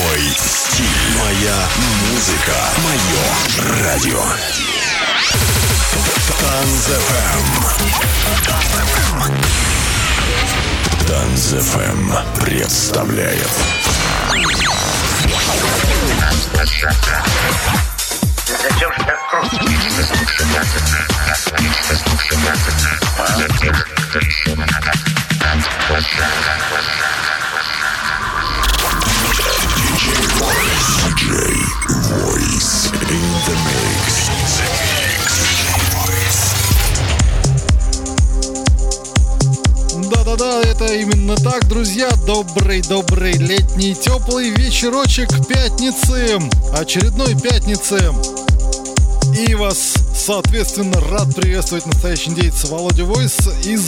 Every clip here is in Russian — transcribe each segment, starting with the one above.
Мой стиль. Моя музыка. Мое радио. Транс-ФМ. Транс-ФМ представляет. Зачем же так mix. Да-да-да, это именно так, друзья. Добрый-добрый летний теплый вечерочек пятницы. Очередной пятницы. И вас, соответственно, рад приветствовать настоящий индейец Володя Войс из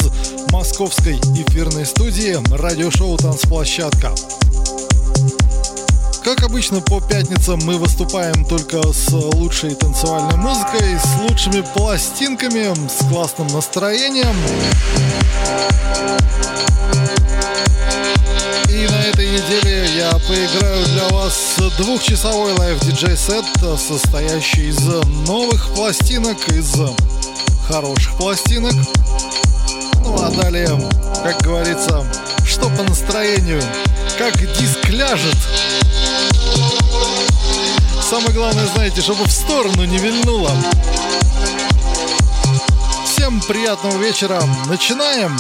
московской эфирной студии радиошоу «Танцплощадка». Как обычно, по пятницам мы выступаем только с лучшей танцевальной музыкой, с лучшими пластинками, с классным настроением. И на этой неделе я поиграю для вас двухчасовой live DJ set, состоящий из новых пластинок, из хороших пластинок. Ну а далее, как говорится, что по настроению, как диск ляжет. Самое главное, знаете, чтобы в сторону не вильнуло. Всем приятного вечера. Начинаем.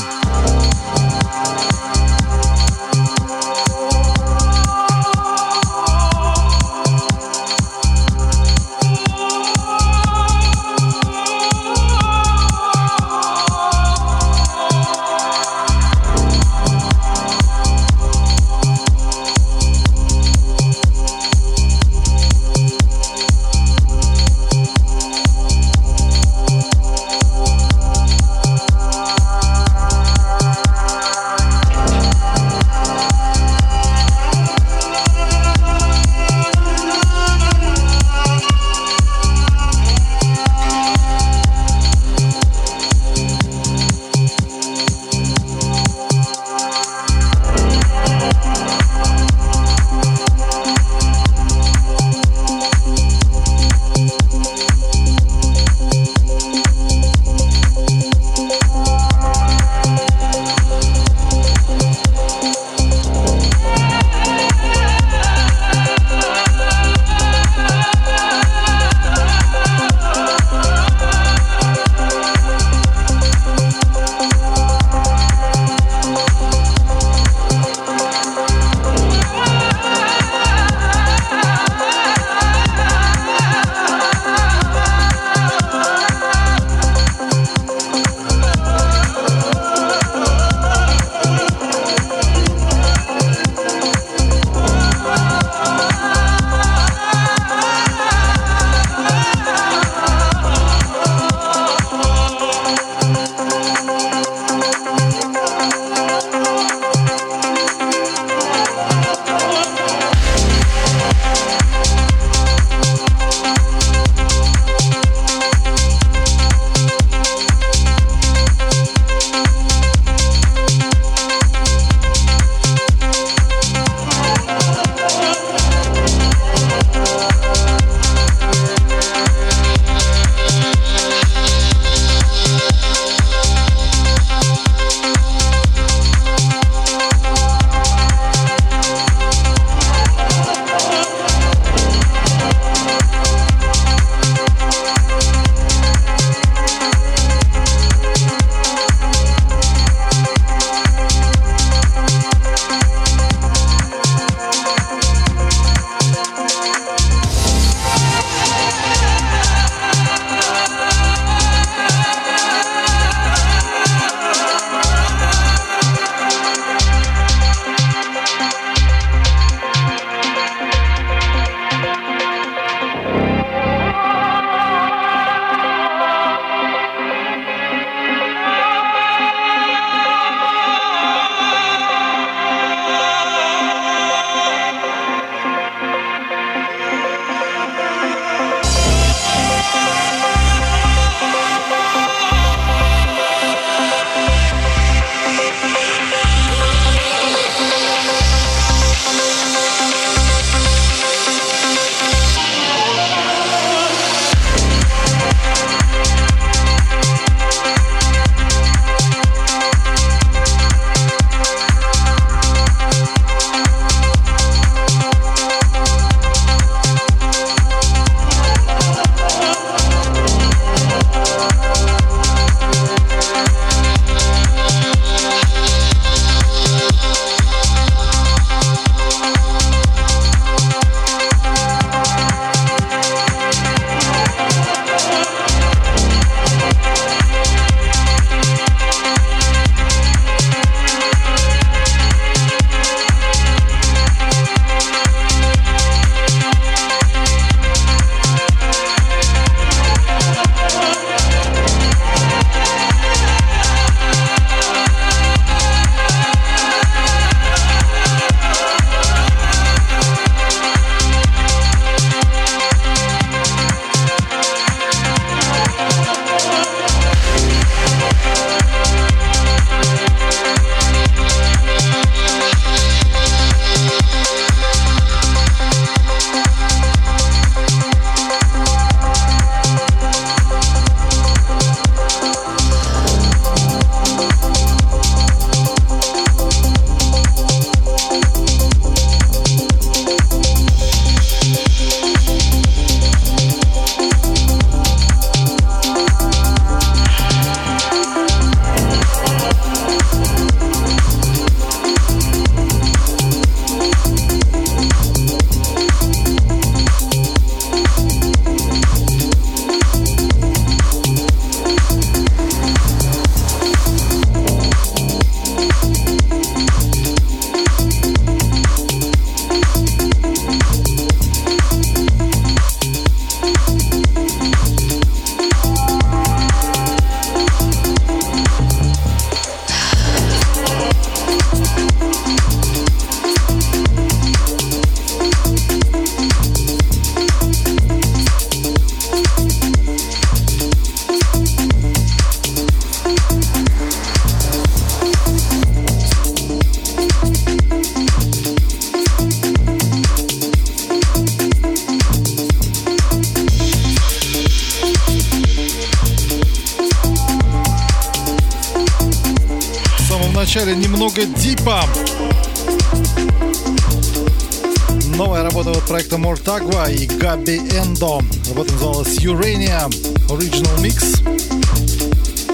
Urania Original Mix.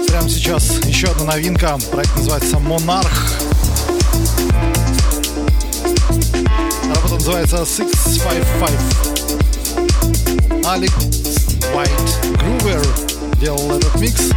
Прямо сейчас еще одна новинка. Проект называется Монарх. Работа называется 655. Алекс White Groover делал этот микс.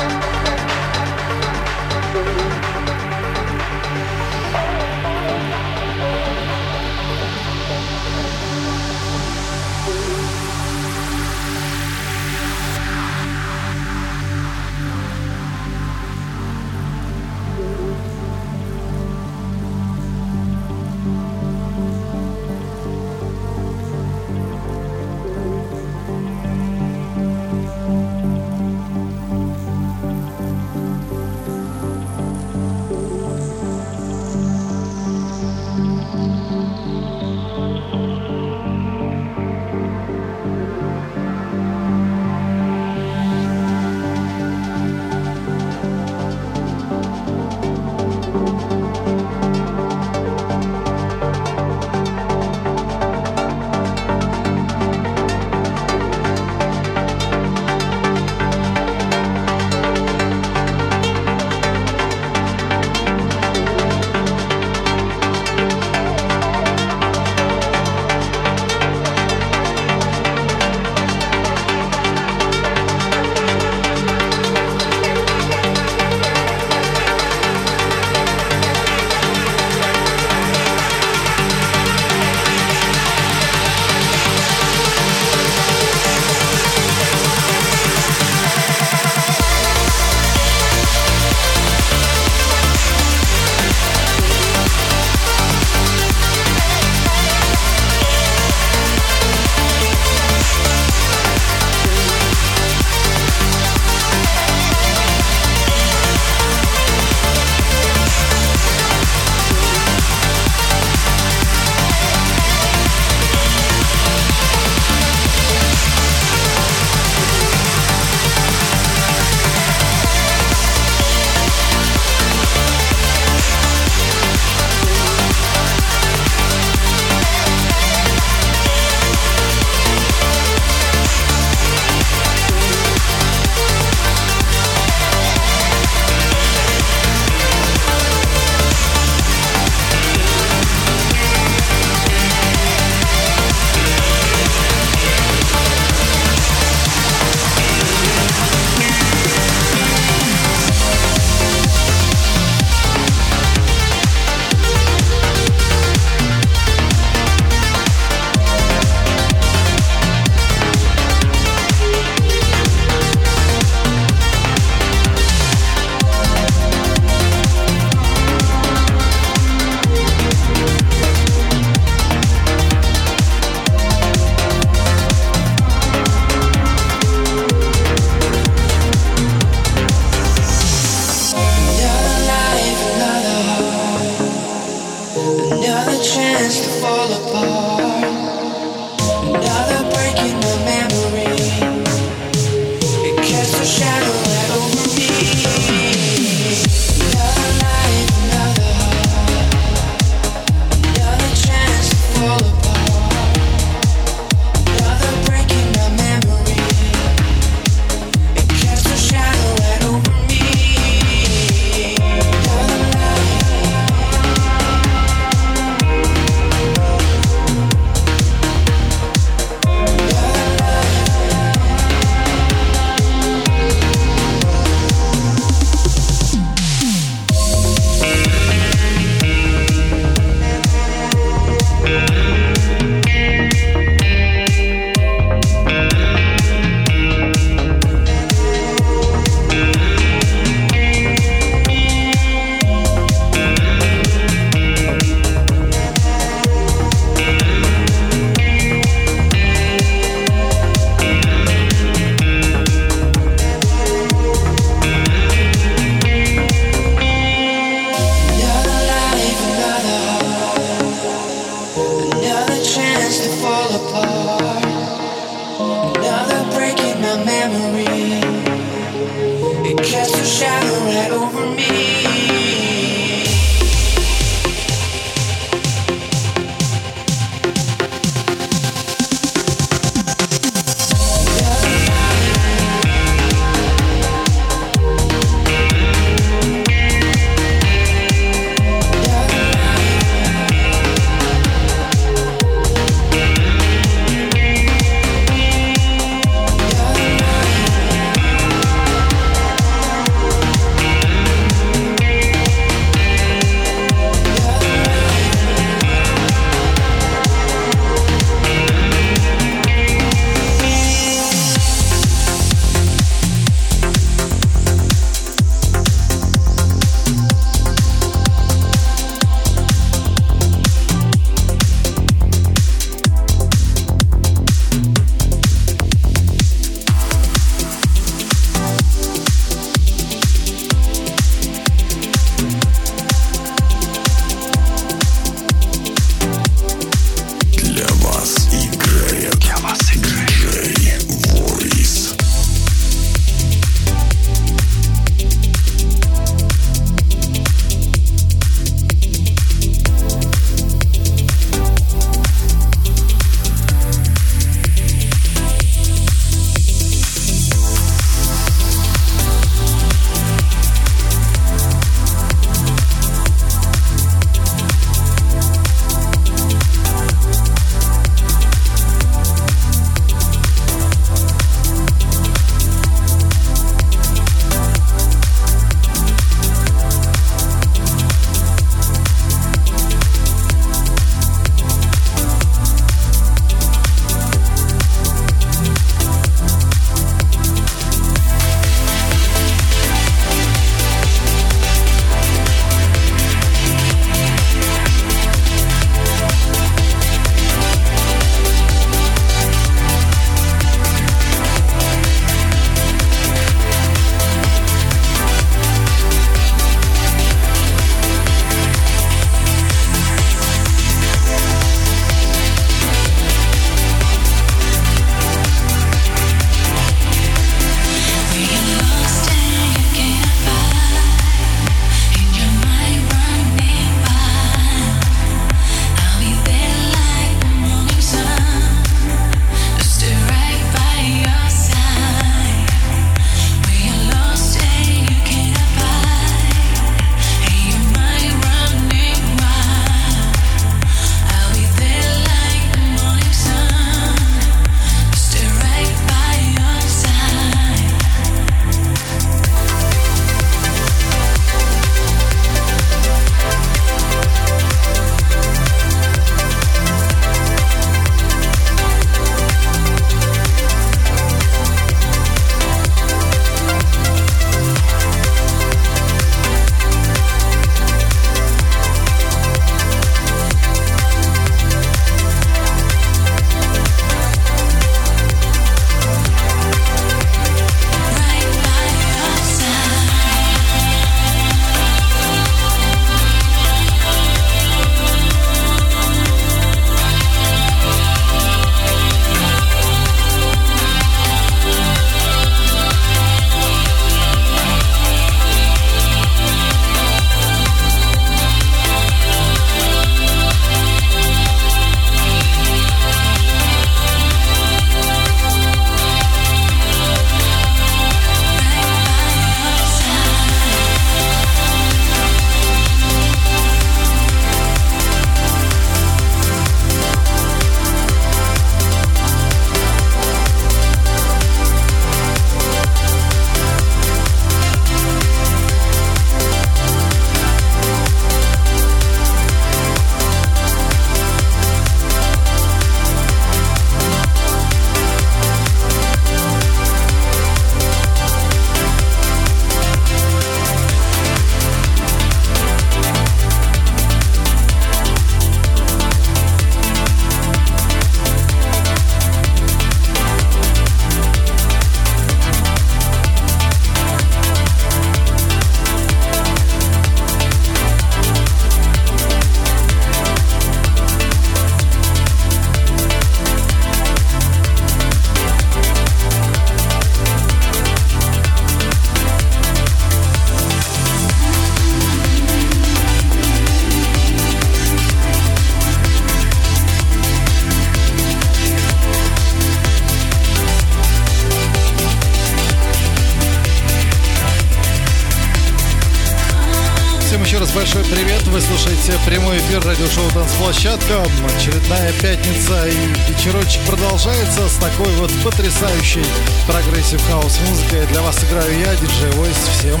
Слушаете прямой эфир радиошоу «Танцплощадка». Очередная пятница и вечерочек продолжается с такой вот потрясающей progressive house музыкой. Для вас играю я, DJ Voice. Всем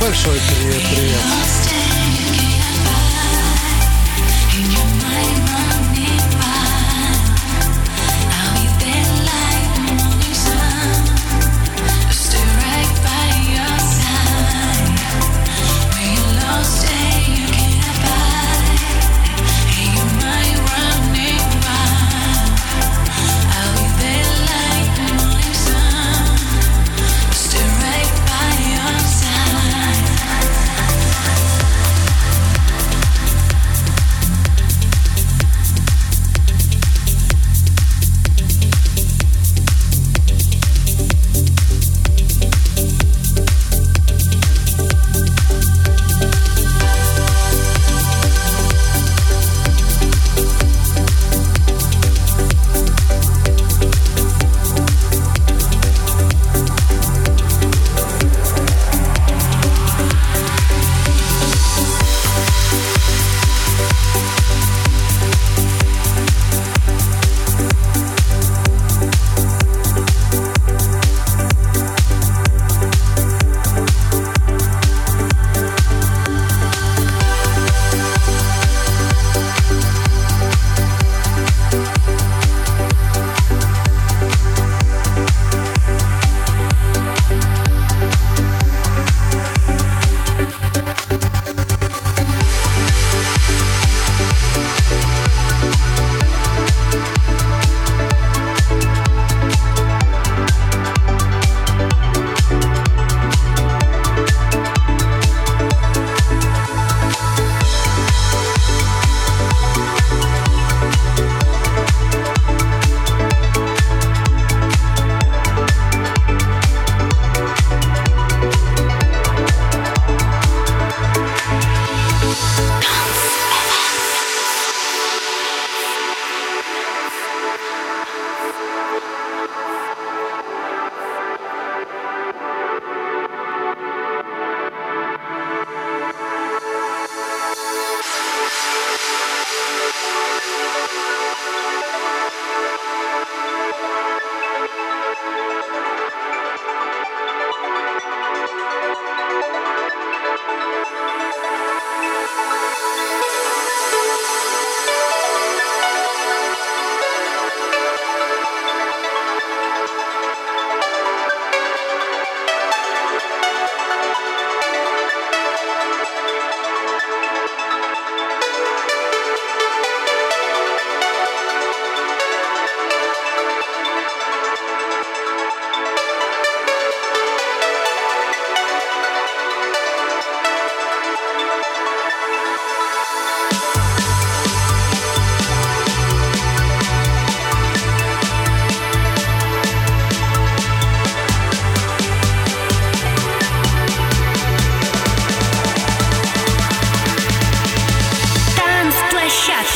большой привет-привет!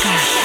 Session.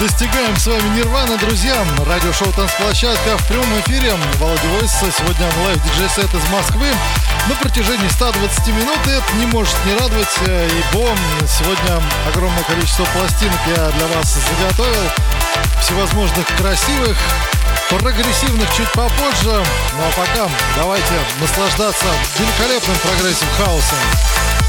Достигаем с вами Нирваны, друзья. Радиошоу «Танцплощадка» в прямом эфире. Володя Voice, сегодня live DJ set из Москвы. На протяжении 120 минут это не может не радовать, э, ибо сегодня огромное количество пластинок я для вас заготовил. Всевозможных красивых, прогрессивных чуть попозже. Ну а пока давайте наслаждаться великолепным progressive house ом.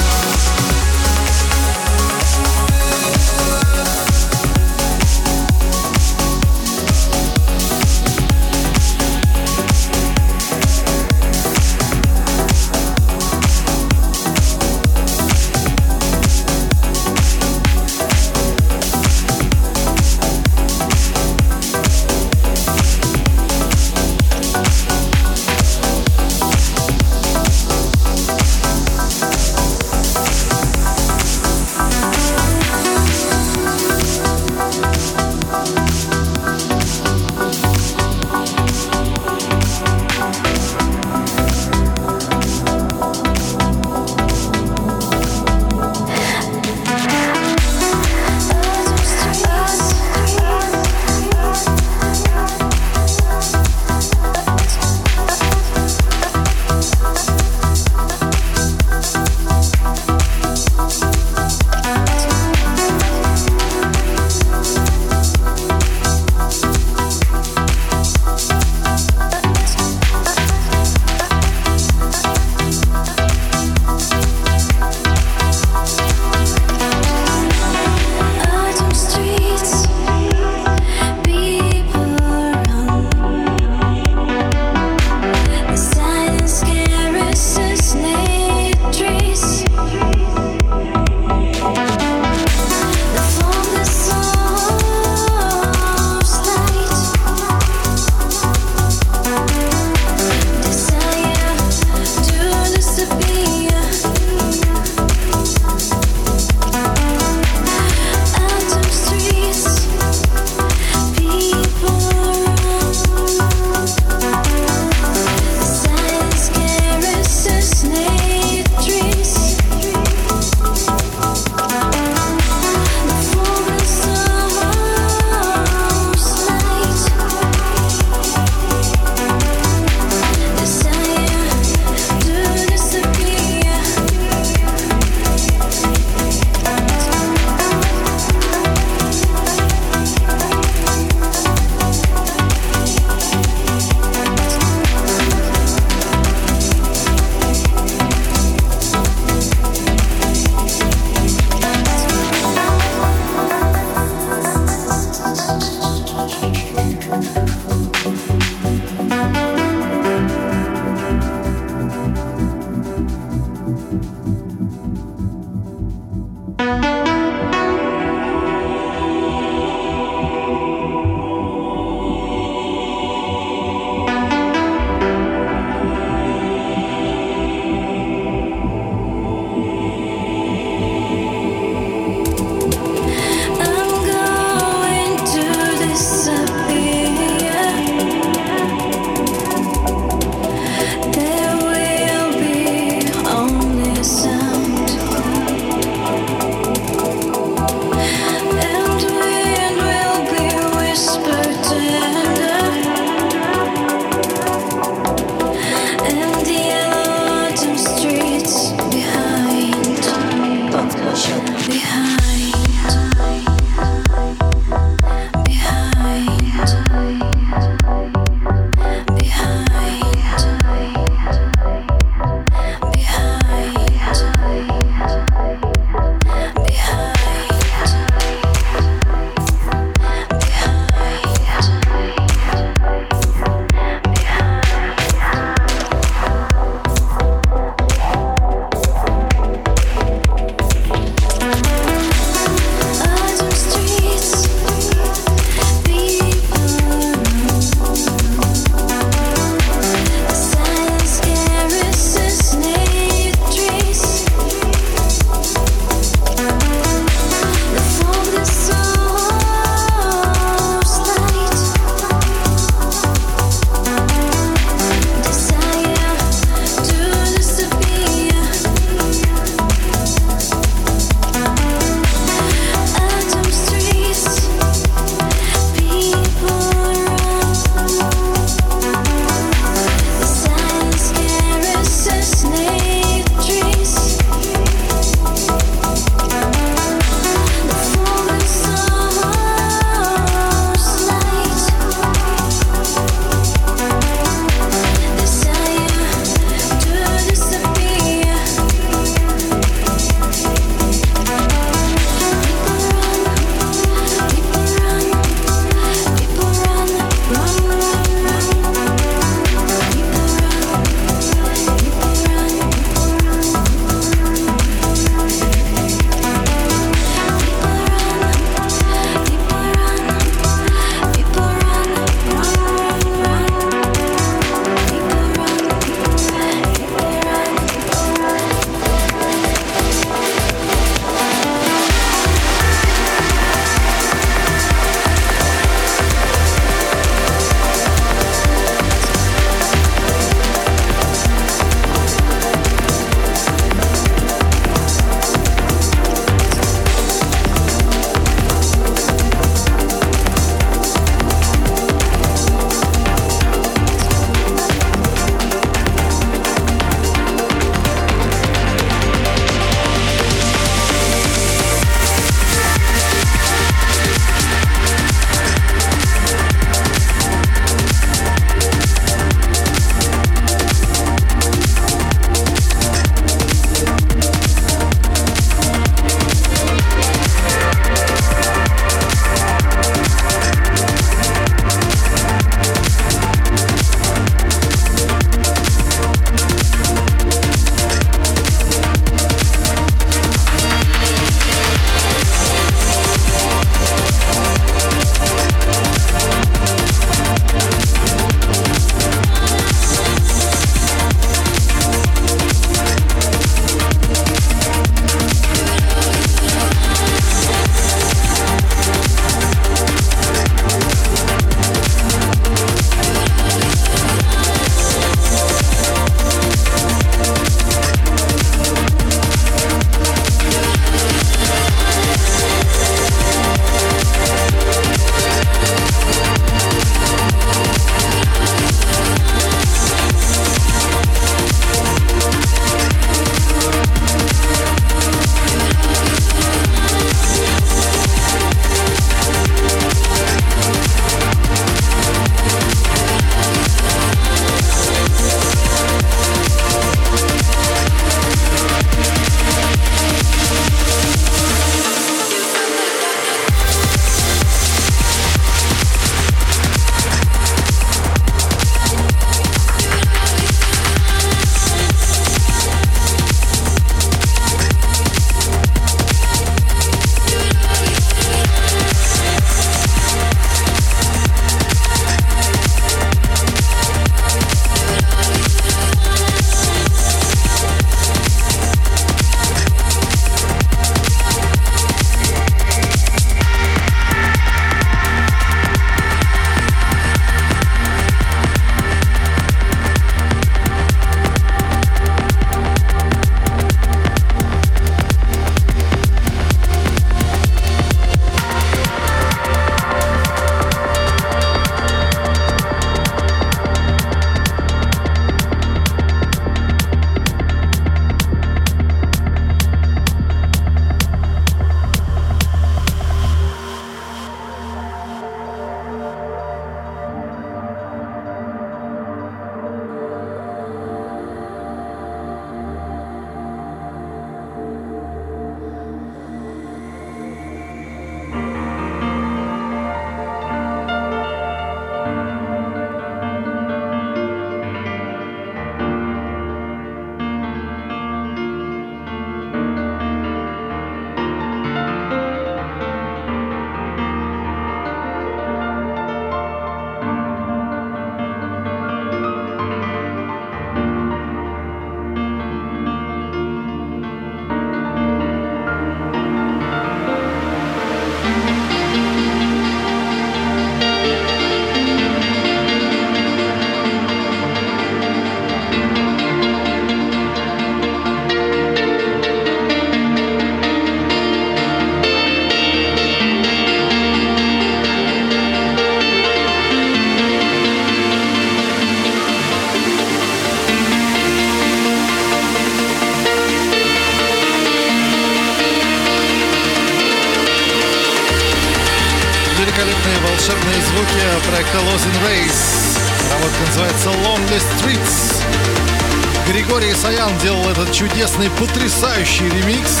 Саян делал этот чудесный, потрясающий ремикс.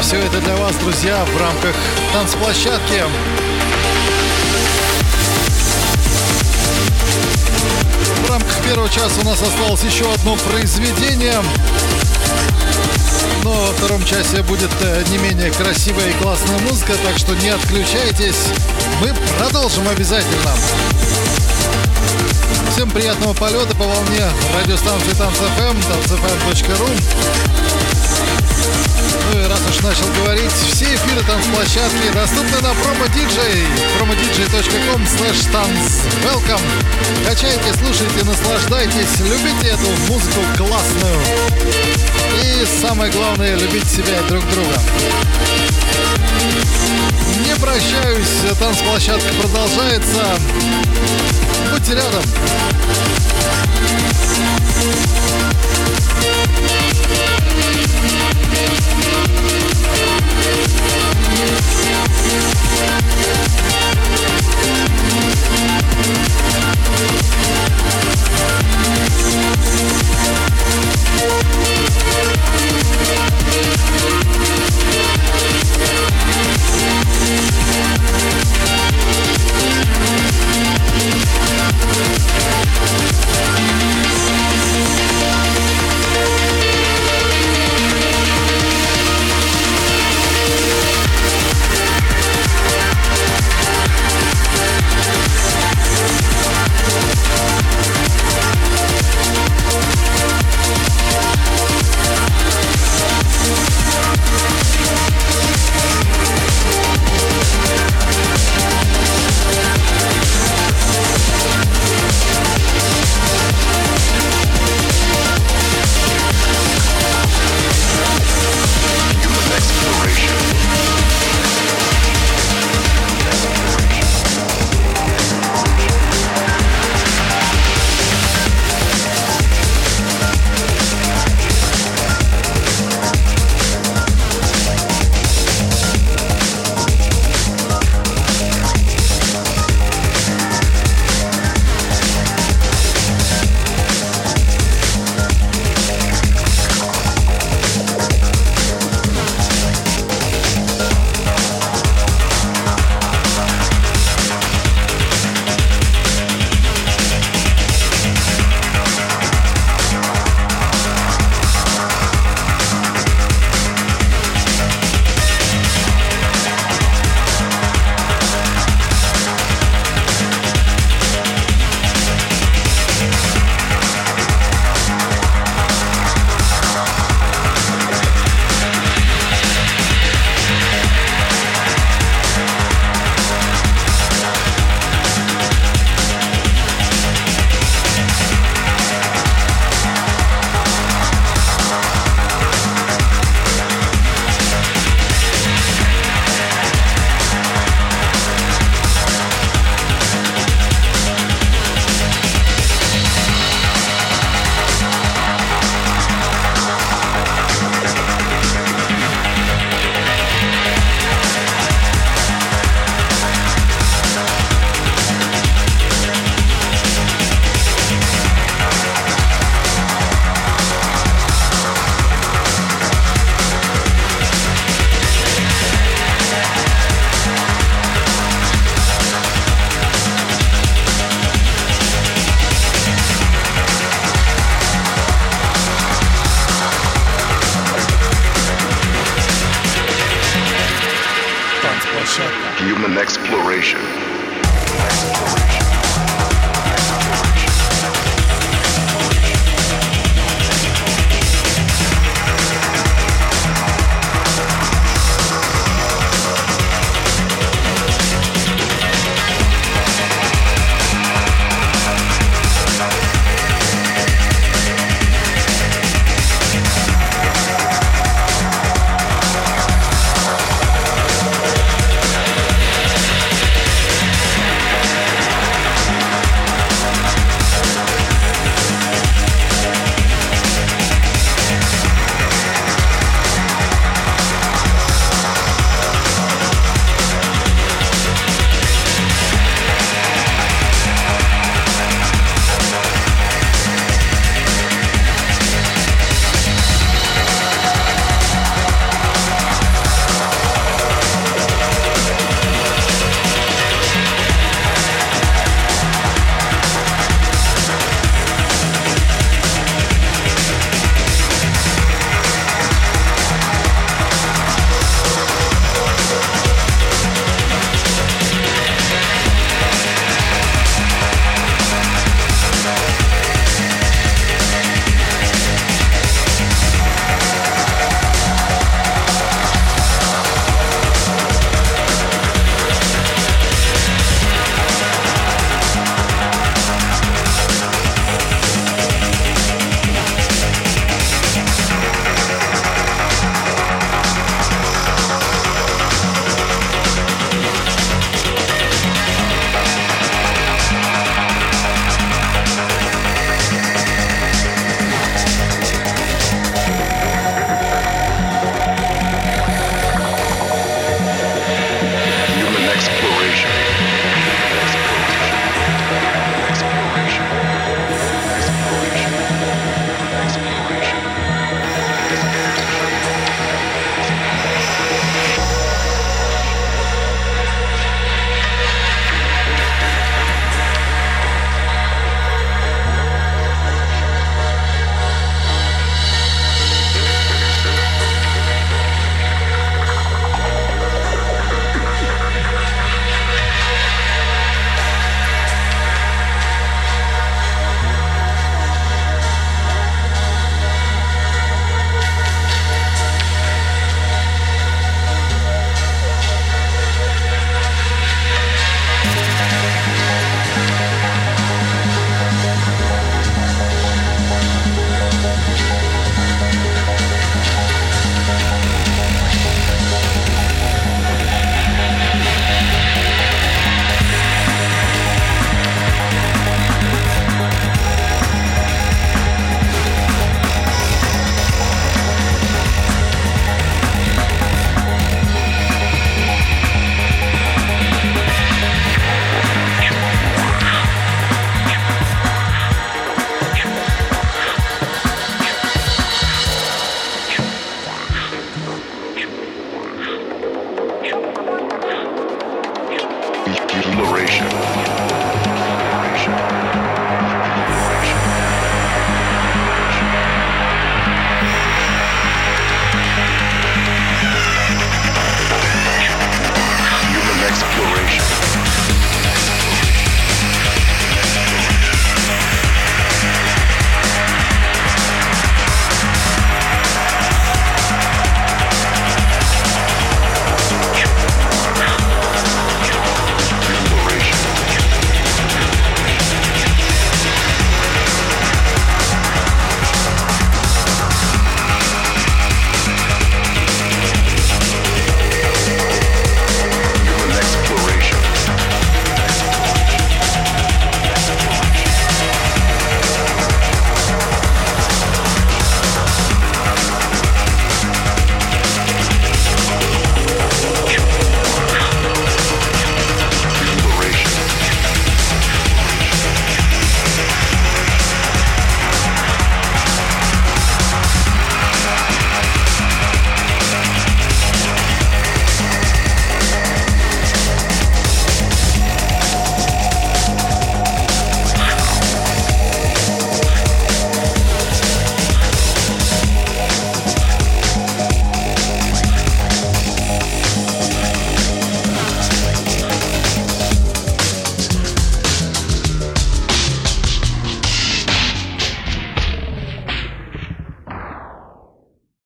Все это для вас, друзья, в рамках танцплощадки. В рамках первого часа у нас осталось еще одно произведение. Но во втором часе будет э, не менее красивая и классная музыка, так что не отключайтесь. Мы продолжим обязательно. Всем приятного полета по волне радиостанции Танцфм, танцфм.ру. Ну и раз уж начал говорить, все эфиры танцплощадки доступны на промо-диджей, promodj.com slash. Welcome! Качайте, слушайте, наслаждайтесь, любите эту музыку классную. И самое главное, любите себя и друг друга. Не прощаюсь, танцплощадка продолжается. fırtına adam.